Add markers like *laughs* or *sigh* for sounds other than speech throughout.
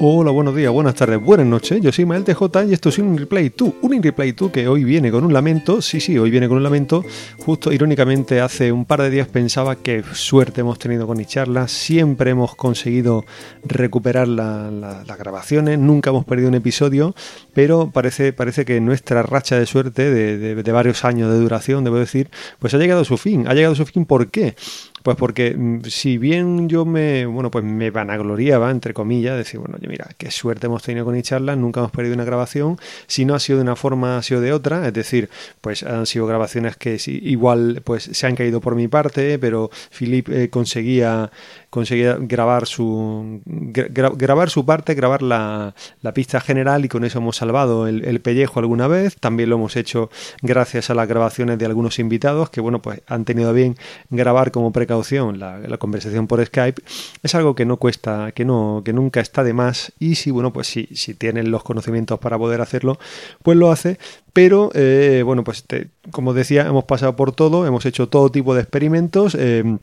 Hola, buenos días, buenas tardes, buenas noches. Yo soy Mael TJ y esto es un Replay 2. Un Replay 2 que hoy viene con un lamento. Sí, sí, hoy viene con un lamento. Justo irónicamente, hace un par de días pensaba que suerte hemos tenido con charla. Siempre hemos conseguido recuperar las grabaciones. Nunca hemos perdido un episodio. Pero parece, parece que nuestra racha de suerte de, de varios años de duración, debo decir, pues ha llegado a su fin. Ha llegado a su fin, ¿por qué? Pues porque mm, si bien yo me, bueno, pues me vanagloriaba, entre comillas, decir, bueno, oye, mira, qué suerte hemos tenido con charla, nunca hemos perdido una grabación, si no ha sido de una forma, ha sido de otra, es decir, pues han sido grabaciones que igual pues se han caído por mi parte, pero Philip eh, conseguía conseguía grabar su grabar su parte, grabar la, pista general y con eso hemos salvado el, pellejo alguna vez. También lo hemos hecho gracias a las grabaciones de algunos invitados que bueno pues han tenido bien grabar como precaución la, conversación por Skype. Es algo que no cuesta, que no, que nunca está de más y si bueno pues si, si tienen los conocimientos para poder hacerlo, pues lo hace. Pero eh, bueno pues como decía hemos pasado por todo, hemos hecho todo tipo de experimentos. Eh,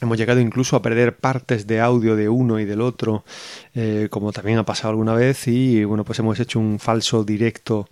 Hemos llegado incluso a perder partes de audio de uno y del otro, eh, como también ha pasado alguna vez, y bueno, pues hemos hecho un falso directo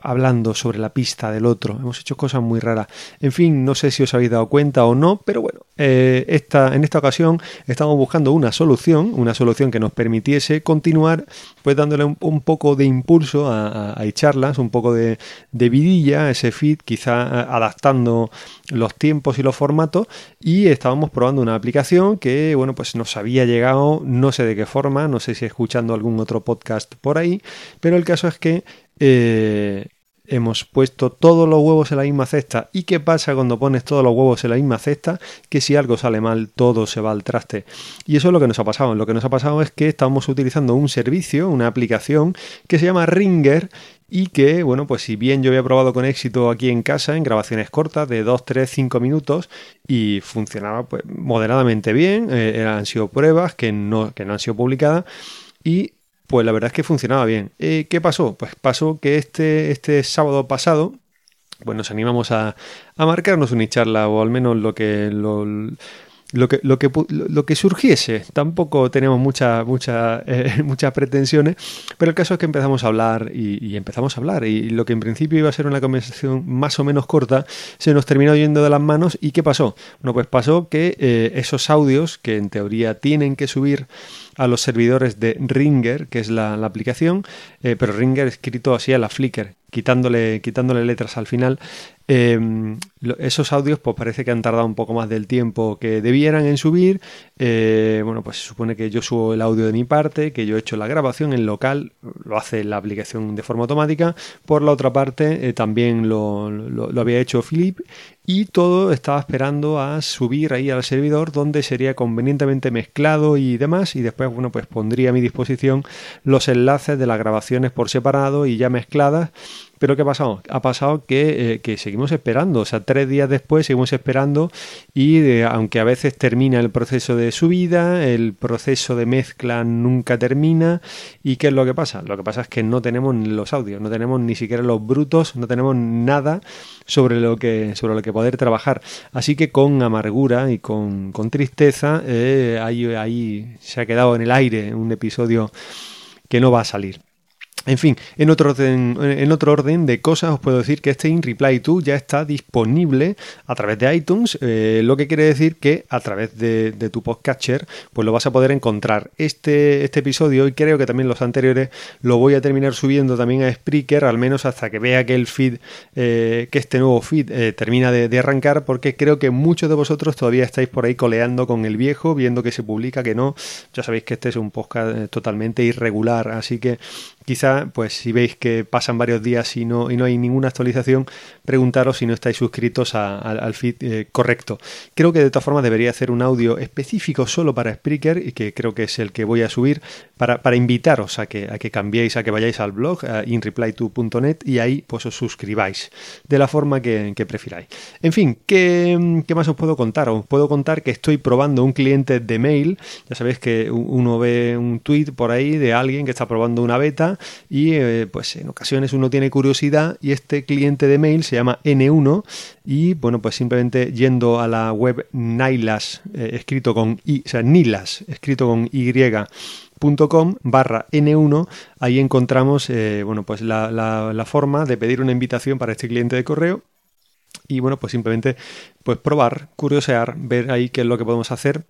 hablando sobre la pista del otro. Hemos hecho cosas muy raras. En fin, no sé si os habéis dado cuenta o no, pero bueno, eh, esta, en esta ocasión estamos buscando una solución, una solución que nos permitiese continuar, pues dándole un, poco de impulso a, a, charlas, un poco de, de vidilla ese feed, quizá adaptando los tiempos y los formatos, y estábamos probando una aplicación que, bueno, pues nos había llegado, no sé de qué forma, no sé si escuchando algún otro podcast por ahí, pero el caso es que eh, hemos puesto todos los huevos en la misma cesta. ¿Y qué pasa cuando pones todos los huevos en la misma cesta? Que si algo sale mal, todo se va al traste. Y eso es lo que nos ha pasado. Lo que nos ha pasado es que estamos utilizando un servicio, una aplicación que se llama Ringer y que, bueno, pues si bien yo había probado con éxito aquí en casa, en grabaciones cortas de 2, 3, 5 minutos y funcionaba pues moderadamente bien, eh, han sido pruebas que no, que no han sido publicadas y pues la verdad es que funcionaba bien. Eh, ¿Qué pasó? Pues pasó que este, este sábado pasado, pues nos animamos a, a marcarnos una charla, o al menos lo que, lo, lo que, lo que, lo que surgiese. Tampoco tenemos mucha, mucha, eh, *laughs* muchas pretensiones, pero el caso es que empezamos a hablar y, empezamos a hablar. Y lo que en principio iba a ser una conversación más o menos corta, se nos terminó yendo de las manos. ¿Y qué pasó? Bueno, pues pasó que eh, esos audios que en teoría tienen que subir a los servidores de Ringer, que es la, aplicación, eh, pero Ringer escrito así a la Flickr, quitándole, quitándole letras al final. Em, esos audios pues parece que han tardado un poco más del tiempo que debieran en subir. Eh, bueno, pues se supone que yo subo el audio de mi parte, que yo he hecho la grabación en local, lo hace la aplicación de forma automática. Por la otra parte, eh, también lo, lo, había hecho Philip y todo estaba esperando a subir ahí al servidor donde sería convenientemente mezclado y demás y después bueno pues pondría a mi disposición los enlaces de las grabaciones por separado y ya mezcladas pero ¿qué ha pasado? Ha pasado que, eh, que, seguimos esperando, o sea, tres días después seguimos esperando y eh, aunque a veces termina el proceso de subida, el proceso de mezcla nunca termina. ¿Y qué es lo que pasa? Lo que pasa es que no tenemos los audios, no tenemos ni siquiera los brutos, no tenemos nada sobre lo que, sobre lo que poder trabajar. Así que con amargura y con, con tristeza, eh, ahí, ahí se ha quedado en el aire un episodio que no va a salir. En fin, en otro, orden, en otro orden de cosas os puedo decir que este In Reply 2 ya está disponible a través de iTunes, eh, lo que quiere decir que a través de, tu podcatcher pues lo vas a poder encontrar. Este, este episodio y creo que también los anteriores lo voy a terminar subiendo también a Spreaker, al menos hasta que vea que el feed, eh, que este nuevo feed eh, termina de, arrancar, porque creo que muchos de vosotros todavía estáis por ahí coleando con el viejo, viendo que se publica, que no. Ya sabéis que este es un podcast totalmente irregular, así que Pues si veis que pasan varios días y no, y no hay ninguna actualización, preguntaros si no estáis suscritos al feed eh, correcto. Creo que de todas formas debería hacer un audio específico solo para Spreaker y que creo que es el que voy a subir para, invitaros a que, a que cambiéis, a que vayáis al blog a inreply2.net y ahí pues os suscribáis de la forma que, prefiráis. En fin, ¿qué, ¿qué, más os puedo contar? Os puedo contar que estoy probando un cliente de mail. Ya sabéis que uno ve un tweet por ahí de alguien que está probando una beta y eh, pues en ocasiones uno tiene curiosidad y este cliente de mail se llama N1 y bueno pues simplemente yendo a la web Nilas eh, escrito con I, o sea Nilas escrito con Y runkeeper.com barra N1, ahí encontramos eh, bueno, pues la, la, forma de pedir una invitación para este cliente de correo y bueno, pues simplemente pues probar, curiosear, ver ahí qué es lo que podemos hacer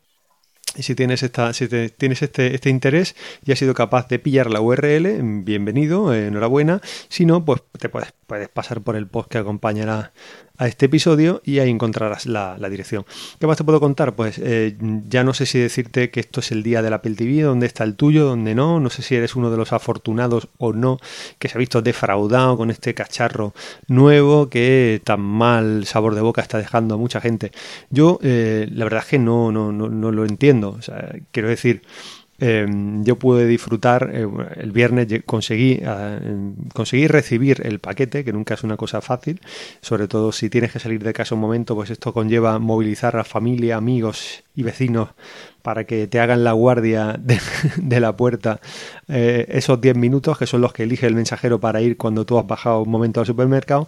y si tienes, esta, si tienes este, este, interés y has sido capaz de pillar la URL, bienvenido, enhorabuena. Si no, pues te puedes, puedes pasar por el post que acompañará a este episodio y ahí encontrarás la, dirección. ¿Qué más te puedo contar? Pues eh, ya no sé si decirte que esto es el día del Apple TV, dónde está el tuyo, dónde no. No sé si eres uno de los afortunados o no que se ha visto defraudado con este cacharro nuevo que tan mal sabor de boca está dejando a mucha gente. Yo, eh, la verdad es que no, no, no, no lo entiendo. Quiero decir. Em, yo pude disfrutar, eh, el viernes conseguí, eh, recibir el paquete, que nunca es una cosa fácil, sobre todo si tienes que salir de casa un momento, pues esto conlleva movilizar a familia, amigos y vecinos para que te hagan la guardia de, *laughs* la puerta eh, esos 10 minutos, que son los que elige el mensajero para ir cuando tú has bajado un momento al supermercado.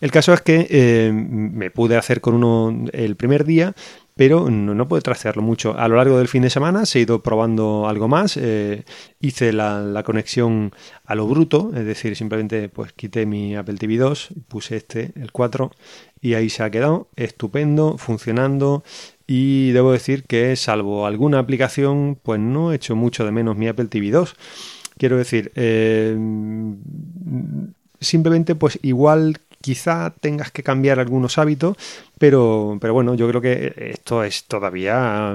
El caso es que me pude hacer con uno el primer día, pero no, puedo trastearlo mucho. A lo largo del fin de semana se ha ido probando algo más. Eh, hice la, conexión a lo bruto, es decir, simplemente pues quité mi Apple TV 2, puse este, el 4, y ahí se ha quedado estupendo, funcionando. Y debo decir que, salvo alguna aplicación, pues no he hecho mucho de menos mi Apple TV 2. Quiero decir, eh, simplemente pues igual quizá tengas que cambiar algunos hábitos, pero, pero bueno, yo creo que esto es todavía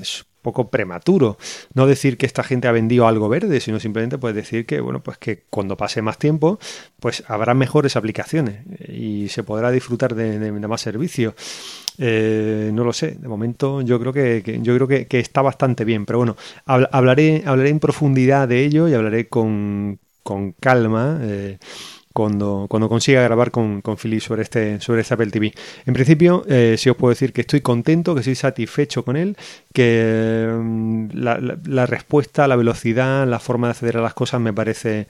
es poco prematuro. No decir que esta gente ha vendido algo verde, sino simplemente pues decir que, bueno, pues que cuando pase más tiempo, pues habrá mejores aplicaciones y se podrá disfrutar de, más servicios. Eh, no lo sé, de momento yo creo que, yo creo que, está bastante bien, pero bueno, hablaré, hablaré en profundidad de ello y hablaré con, con calma. Eh, cuando, cuando consiga grabar con, con Philip sobre este, sobre este Apple TV. En principio, eh, sí os puedo decir que estoy contento, que estoy satisfecho con él, que mm, la, respuesta, la velocidad, la forma de acceder a las cosas me parece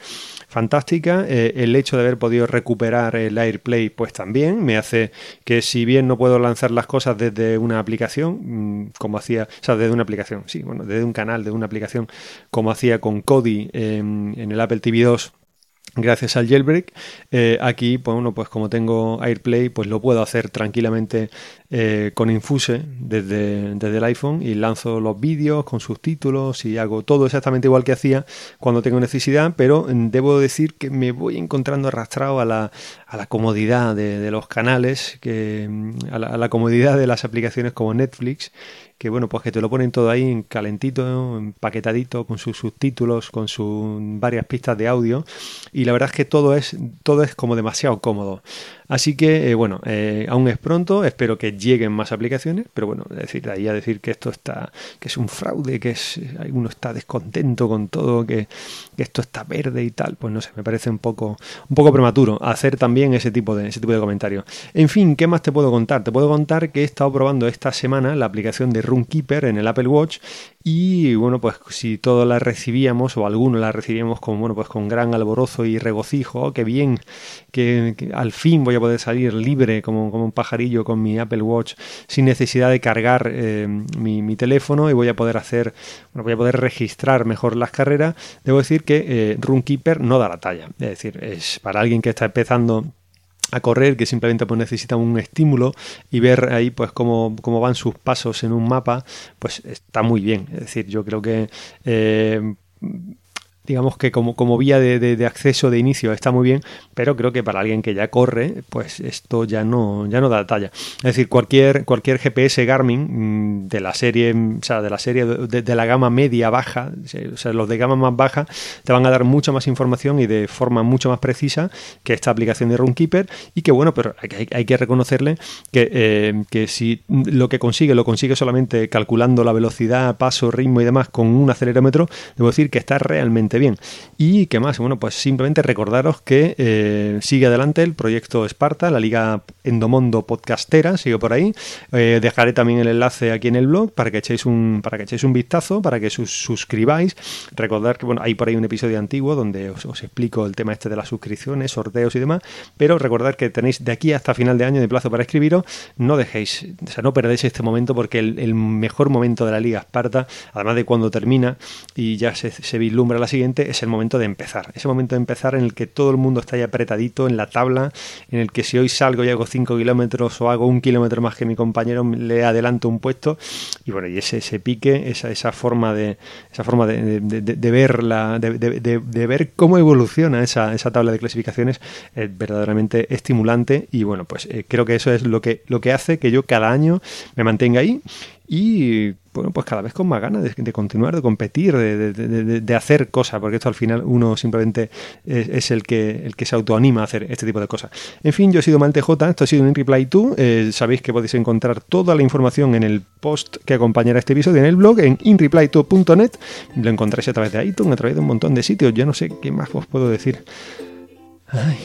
fantástica. Eh, el hecho de haber podido recuperar el AirPlay, pues también me hace que si bien no puedo lanzar las cosas desde una aplicación, mm, como hacía, o sea, desde una aplicación, sí, bueno, desde un canal, de una aplicación, como hacía con Kodi en el Apple TV 2 gracias al jailbreak. Eh, aquí, pues, bueno, pues como tengo AirPlay, pues lo puedo hacer tranquilamente eh, con Infuse desde, desde, el iPhone y lanzo los vídeos con subtítulos y hago todo exactamente igual que hacía cuando tengo necesidad, pero mm, debo decir que me voy encontrando arrastrado a la, a la comodidad de, los canales, que, mm, a la comodidad de las aplicaciones como Netflix que bueno, pues que te lo ponen todo ahí en calentito, empaquetadito, con sus subtítulos, con sus varias pistas de audio. Y la verdad es que todo es, todo es como demasiado cómodo. Así que, eh, bueno, eh, aún es pronto, espero que lleguen más aplicaciones, pero bueno, decir, ahí a decir que esto está, que es un fraude, que es, uno está descontento con todo, que, esto está verde y tal, pues no sé, me parece un poco, un poco prematuro hacer también ese tipo de, ese tipo de comentarios. En fin, ¿qué más te puedo contar? Te puedo contar que he estado probando esta semana la aplicación de Runkeeper en el Apple Watch y bueno, pues si todos la recibíamos o algunos la recibíamos con, bueno, pues con gran alborozo y regocijo, oh, qué bien, que al fin voy a poder salir libre como, como, un pajarillo con mi Apple Watch sin necesidad de cargar eh, mi, teléfono y voy a poder hacer, bueno, voy a poder registrar mejor las carreras. Debo decir que eh, Runkeeper no da la talla. Es decir, es para alguien que está empezando a correr, que simplemente pues, necesita un estímulo y ver ahí pues cómo, cómo, van sus pasos en un mapa, pues está muy bien. Es decir, yo creo que eh, digamos que como, como vía de, acceso de inicio está muy bien, pero creo que para alguien que ya corre, pues esto ya no, ya no da talla. Es decir, cualquier, cualquier GPS Garmin mm, de la serie, o sea, de la serie de, la gama media baja, o sea, los de gama más baja, te van a dar mucha más información y de forma mucho más precisa que esta aplicación de Runkeeper. Y que bueno, pero hay, que reconocerle que, eh, que si lo que consigue, lo consigue solamente calculando la velocidad, paso, ritmo y demás con un acelerómetro, debo decir que está realmente bien. Y qué más, bueno, pues simplemente recordaros que eh, sigue adelante el proyecto Esparta, la Liga Endomondo Podcastera, sigue por ahí. Eh, dejaré también el enlace aquí en el blog para que echéis un, para que echéis un vistazo, para que sus, suscribáis. Recordar que bueno, hay por ahí un episodio antiguo donde os, explico el tema este de las suscripciones, sorteos y demás. Pero recordad que tenéis de aquí hasta final de año de plazo para escribiros. No dejéis, o sea, no perdéis este momento porque el, mejor momento de la Liga Esparta, además de cuando termina y ya se, se vislumbra la siguiente, es el momento de empezar. Ese momento de empezar en el que todo el mundo está ya apretadito en la tabla, en el que si hoy salgo y hago 5 kilómetros o hago un kilómetro más que mi compañero, le adelanto un puesto. Y bueno, y ese, ese pique, esa, esa forma de esa forma de, de, ver la, de, ver cómo evoluciona esa, esa tabla de clasificaciones es verdaderamente estimulante. Y bueno, pues eh, creo que eso es lo que, lo que hace que yo cada año me mantenga ahí y bueno, pues cada vez con más ganas de, continuar, de competir, de, hacer cosas, porque esto al final uno simplemente es, el, que, el que se autoanima a hacer este tipo de cosas. En fin, yo he sido Malte J, esto ha sido un Reply 2, eh, sabéis que podéis encontrar toda la información en el post que acompañará este episodio en el blog, en inreply2.net, lo encontráis a través de iTunes, a través de un montón de sitios, ya no sé qué más os puedo decir. Ay.